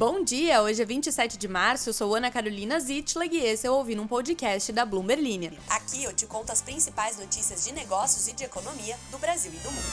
Bom dia, hoje é 27 de março, eu sou Ana Carolina Zitlag e esse é o Ouvindo um Podcast da Bloomberg Linha. Aqui eu te conto as principais notícias de negócios e de economia do Brasil e do mundo.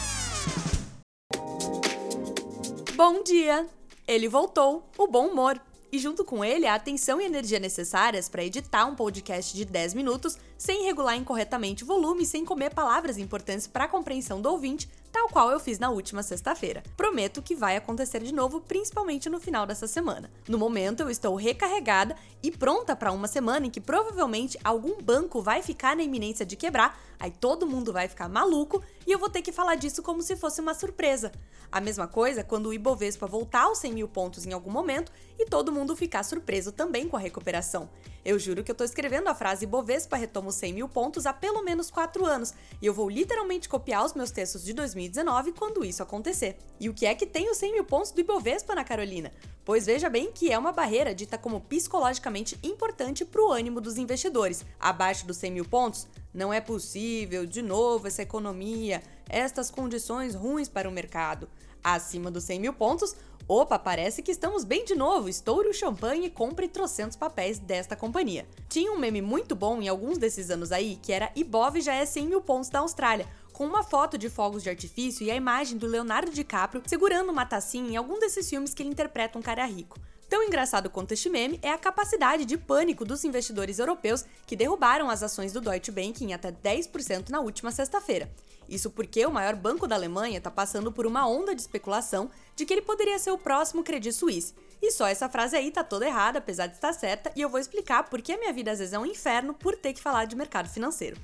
Bom dia! Ele voltou, o bom humor. E junto com ele, a atenção e energia necessárias para editar um podcast de 10 minutos sem regular incorretamente o volume e sem comer palavras importantes para a compreensão do ouvinte, tal qual eu fiz na última sexta-feira. Prometo que vai acontecer de novo, principalmente no final dessa semana. No momento, eu estou recarregada e pronta para uma semana em que provavelmente algum banco vai ficar na iminência de quebrar, aí todo mundo vai ficar maluco e eu vou ter que falar disso como se fosse uma surpresa. A mesma coisa quando o Ibovespa voltar aos 100 mil pontos em algum momento e todo mundo ficar surpreso também com a recuperação. Eu juro que eu tô escrevendo a frase Bovespa retoma os 100 mil pontos há pelo menos 4 anos, e eu vou literalmente copiar os meus textos de 2019 quando isso acontecer. E o que é que tem os 100 mil pontos do Ibovespa na Carolina? Pois veja bem que é uma barreira dita como psicologicamente importante para o ânimo dos investidores. Abaixo dos 100 mil pontos, não é possível, de novo, essa economia, estas condições ruins para o mercado. Acima dos 100 mil pontos, Opa, parece que estamos bem de novo. Estoure o champanhe e compre trocentos papéis desta companhia. Tinha um meme muito bom em alguns desses anos aí, que era Ibov já é 100 mil pontos da Austrália, com uma foto de fogos de artifício e a imagem do Leonardo DiCaprio segurando uma tacinha em algum desses filmes que ele interpreta um cara rico. Tão engraçado quanto este meme é a capacidade de pânico dos investidores europeus que derrubaram as ações do Deutsche Bank em até 10% na última sexta-feira. Isso porque o maior banco da Alemanha está passando por uma onda de especulação de que ele poderia ser o próximo Credit Suisse. E só essa frase aí tá toda errada, apesar de estar certa, e eu vou explicar por que a minha vida às vezes é um inferno por ter que falar de mercado financeiro.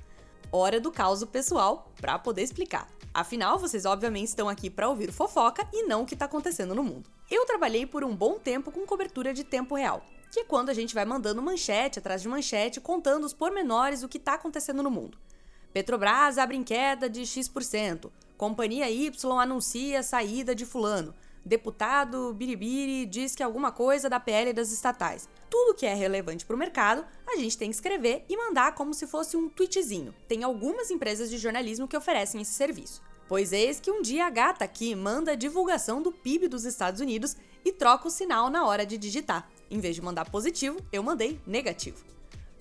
Hora do caos pessoal para poder explicar. Afinal, vocês obviamente estão aqui para ouvir fofoca e não o que está acontecendo no mundo. Eu trabalhei por um bom tempo com cobertura de tempo real, que é quando a gente vai mandando manchete atrás de manchete contando os pormenores do que está acontecendo no mundo. Petrobras abre em queda de X%. Companhia Y anuncia saída de fulano. Deputado Biribiri diz que alguma coisa da PL das estatais. Tudo que é relevante para o mercado, a gente tem que escrever e mandar como se fosse um tweetzinho. Tem algumas empresas de jornalismo que oferecem esse serviço. Pois eis que um dia a gata aqui manda a divulgação do PIB dos Estados Unidos e troca o sinal na hora de digitar. Em vez de mandar positivo, eu mandei negativo.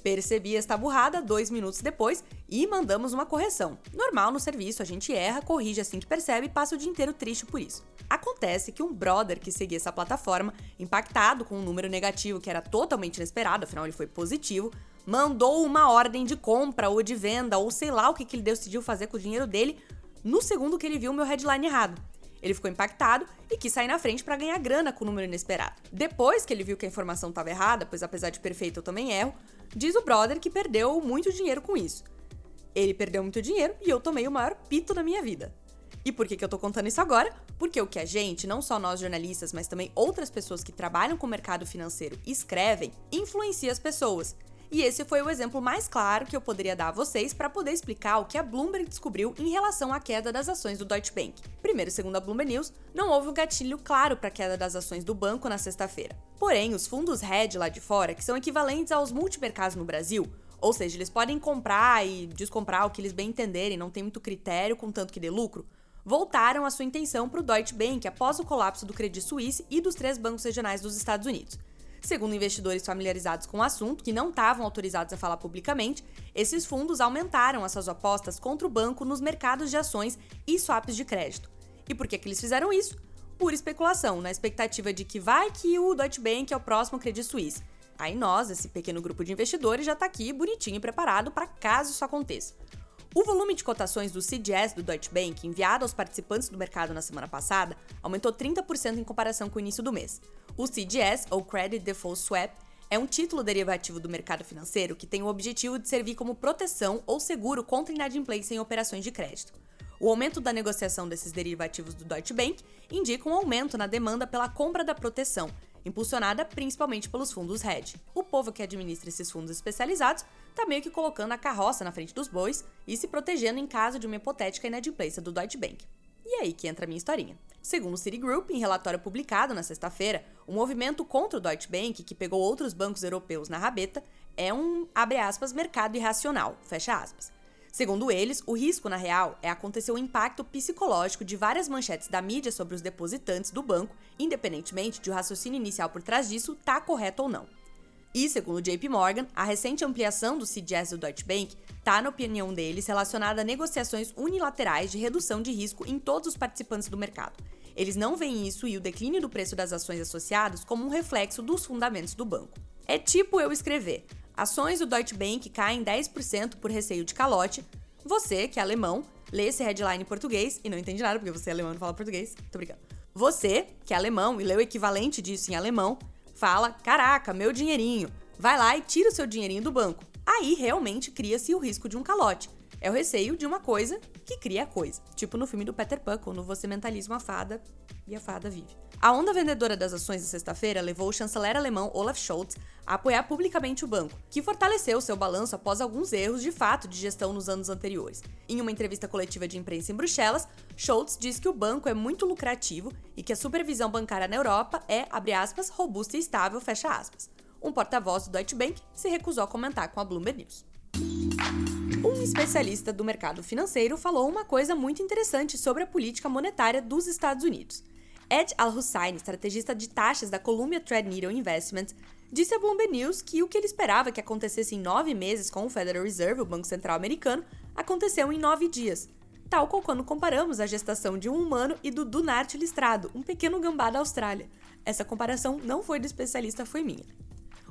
Percebi esta burrada dois minutos depois e mandamos uma correção. Normal no serviço, a gente erra, corrige assim que percebe e passa o dia inteiro triste por isso. Acontece que um brother que seguia essa plataforma, impactado com um número negativo que era totalmente inesperado, afinal ele foi positivo, mandou uma ordem de compra ou de venda ou sei lá o que, que ele decidiu fazer com o dinheiro dele no segundo que ele viu meu headline errado. Ele ficou impactado e quis sair na frente para ganhar grana com o número inesperado. Depois que ele viu que a informação estava errada, pois apesar de perfeito eu também erro, diz o brother que perdeu muito dinheiro com isso. Ele perdeu muito dinheiro e eu tomei o maior pito da minha vida. E por que, que eu tô contando isso agora? Porque o que a gente, não só nós jornalistas, mas também outras pessoas que trabalham com o mercado financeiro escrevem, influencia as pessoas. E esse foi o exemplo mais claro que eu poderia dar a vocês para poder explicar o que a Bloomberg descobriu em relação à queda das ações do Deutsche Bank. Primeiro, segundo a Bloomberg News, não houve um gatilho claro para a queda das ações do banco na sexta-feira. Porém, os fundos hedge lá de fora, que são equivalentes aos multimercados no Brasil, ou seja, eles podem comprar e descomprar o que eles bem entenderem, não tem muito critério, contanto que dê lucro, voltaram a sua intenção para o Deutsche Bank após o colapso do Credit Suisse e dos três bancos regionais dos Estados Unidos. Segundo investidores familiarizados com o assunto, que não estavam autorizados a falar publicamente, esses fundos aumentaram as suas apostas contra o banco nos mercados de ações e swaps de crédito. E por que, que eles fizeram isso? Pura especulação, na expectativa de que vai que o Deutsche Bank é o próximo Credit Suisse. Aí nós, esse pequeno grupo de investidores, já está aqui bonitinho e preparado para caso isso aconteça. O volume de cotações do CDS do Deutsche Bank enviado aos participantes do mercado na semana passada aumentou 30% em comparação com o início do mês. O CDS, ou Credit Default Swap, é um título derivativo do mercado financeiro que tem o objetivo de servir como proteção ou seguro contra inadimplência em operações de crédito. O aumento da negociação desses derivativos do Deutsche Bank indica um aumento na demanda pela compra da proteção, impulsionada principalmente pelos fundos hedge. O povo que administra esses fundos especializados está meio que colocando a carroça na frente dos bois e se protegendo em caso de uma hipotética inadimplência do Deutsche Bank. E é aí que entra a minha historinha. Segundo o Citigroup, em relatório publicado na sexta-feira, o movimento contra o Deutsche Bank, que pegou outros bancos europeus na rabeta, é um, aspas, mercado irracional, fecha aspas. Segundo eles, o risco, na real, é acontecer o impacto psicológico de várias manchetes da mídia sobre os depositantes do banco, independentemente de o raciocínio inicial por trás disso estar tá correto ou não. E, segundo JP Morgan, a recente ampliação do CDS do Deutsche Bank está, na opinião deles, relacionada a negociações unilaterais de redução de risco em todos os participantes do mercado. Eles não veem isso e o declínio do preço das ações associadas como um reflexo dos fundamentos do banco. É tipo eu escrever: ações do Deutsche Bank caem 10% por receio de calote. Você, que é alemão, lê esse headline em português e não entende nada porque você é alemão e não fala português. Tô brincando. Você, que é alemão e lê o equivalente disso em alemão, fala: caraca, meu dinheirinho. Vai lá e tira o seu dinheirinho do banco. Aí realmente cria-se o risco de um calote. É o receio de uma coisa que cria a coisa. Tipo no filme do Peter Pan, quando você mentaliza uma fada e a fada vive. A onda vendedora das ações de sexta-feira levou o chanceler alemão Olaf Scholz a apoiar publicamente o banco, que fortaleceu seu balanço após alguns erros de fato de gestão nos anos anteriores. Em uma entrevista coletiva de imprensa em Bruxelas, Scholz diz que o banco é muito lucrativo e que a supervisão bancária na Europa é, abre aspas, robusta e estável, fecha aspas. Um porta-voz do Deutsche Bank se recusou a comentar com a Bloomberg News. Um especialista do mercado financeiro falou uma coisa muito interessante sobre a política monetária dos Estados Unidos. Ed Al-Hussein, estrategista de taxas da Columbia Threadneedle Investments, disse à Bloomberg News que o que ele esperava que acontecesse em nove meses com o Federal Reserve, o Banco Central Americano, aconteceu em nove dias, tal qual quando comparamos a gestação de um humano e do Dunart listrado, um pequeno gambá da Austrália. Essa comparação não foi do especialista, foi minha.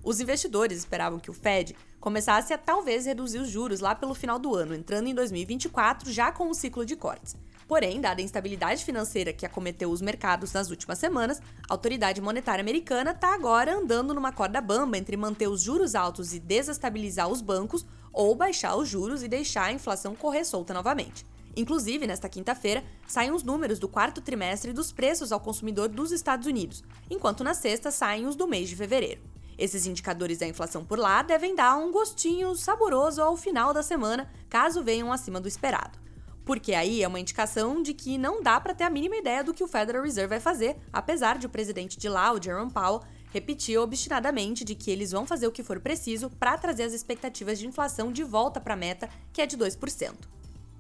Os investidores esperavam que o Fed começasse a talvez reduzir os juros lá pelo final do ano, entrando em 2024 já com o um ciclo de cortes. Porém, dada a instabilidade financeira que acometeu os mercados nas últimas semanas, a autoridade monetária americana está agora andando numa corda bamba entre manter os juros altos e desestabilizar os bancos ou baixar os juros e deixar a inflação correr solta novamente. Inclusive, nesta quinta-feira, saem os números do quarto trimestre dos preços ao consumidor dos Estados Unidos, enquanto na sexta saem os do mês de fevereiro. Esses indicadores da inflação por lá devem dar um gostinho saboroso ao final da semana, caso venham acima do esperado. Porque aí é uma indicação de que não dá para ter a mínima ideia do que o Federal Reserve vai fazer, apesar de o presidente de lá, o Jerome Powell, repetir obstinadamente de que eles vão fazer o que for preciso para trazer as expectativas de inflação de volta para a meta, que é de 2%.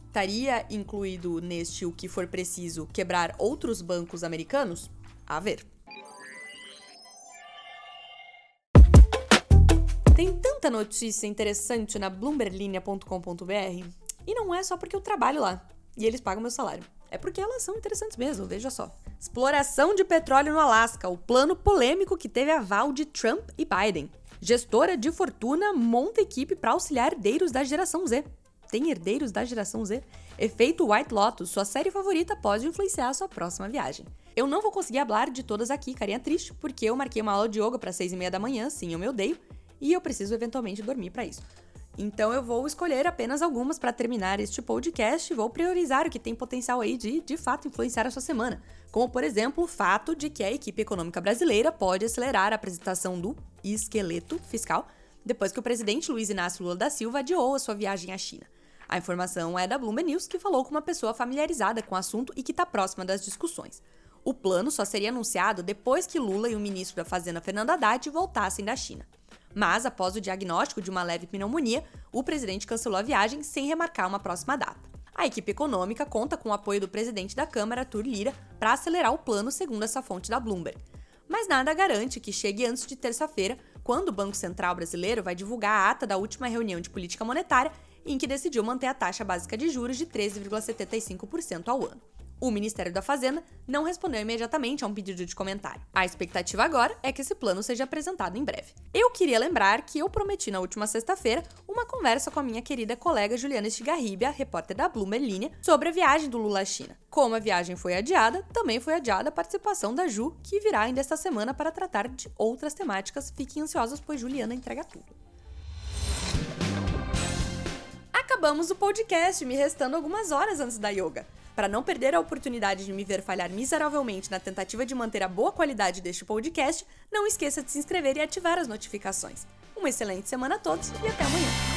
Estaria incluído neste o que for preciso quebrar outros bancos americanos? A ver. Tem tanta notícia interessante na bloomberlinia.com.br e não é só porque eu trabalho lá e eles pagam meu salário. É porque elas são interessantes mesmo, veja só. Exploração de petróleo no Alasca, o plano polêmico que teve aval de Trump e Biden. Gestora de fortuna monta equipe para auxiliar herdeiros da geração Z. Tem herdeiros da geração Z? Efeito White Lotus, sua série favorita, pode influenciar a sua próxima viagem. Eu não vou conseguir falar de todas aqui, carinha triste, porque eu marquei uma aula de yoga para seis e meia da manhã, sim, eu me odeio, e eu preciso eventualmente dormir para isso. Então eu vou escolher apenas algumas para terminar este podcast e vou priorizar o que tem potencial aí de, de fato, influenciar a sua semana. Como, por exemplo, o fato de que a equipe econômica brasileira pode acelerar a apresentação do esqueleto fiscal depois que o presidente Luiz Inácio Lula da Silva adiou a sua viagem à China. A informação é da Bloomberg News, que falou com uma pessoa familiarizada com o assunto e que está próxima das discussões. O plano só seria anunciado depois que Lula e o ministro da Fazenda Fernando Haddad voltassem da China. Mas, após o diagnóstico de uma leve pneumonia, o presidente cancelou a viagem sem remarcar uma próxima data. A equipe econômica conta com o apoio do presidente da Câmara, Arthur Lira, para acelerar o plano, segundo essa fonte da Bloomberg. Mas nada garante que chegue antes de terça-feira, quando o Banco Central brasileiro vai divulgar a ata da última reunião de política monetária, em que decidiu manter a taxa básica de juros de 13,75% ao ano. O Ministério da Fazenda não respondeu imediatamente a um pedido de comentário. A expectativa agora é que esse plano seja apresentado em breve. Eu queria lembrar que eu prometi na última sexta-feira uma conversa com a minha querida colega Juliana Estigarribia, repórter da Bloomberg Linha, sobre a viagem do Lula à China. Como a viagem foi adiada, também foi adiada a participação da Ju, que virá ainda esta semana para tratar de outras temáticas. Fiquem ansiosos, pois Juliana entrega tudo. Acabamos o podcast, me restando algumas horas antes da yoga. Para não perder a oportunidade de me ver falhar miseravelmente na tentativa de manter a boa qualidade deste podcast, não esqueça de se inscrever e ativar as notificações. Uma excelente semana a todos e até amanhã!